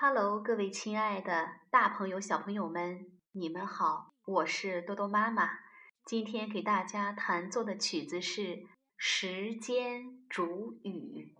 Hello，各位亲爱的大朋友、小朋友们，你们好，我是多多妈妈。今天给大家弹奏的曲子是《时间煮雨》。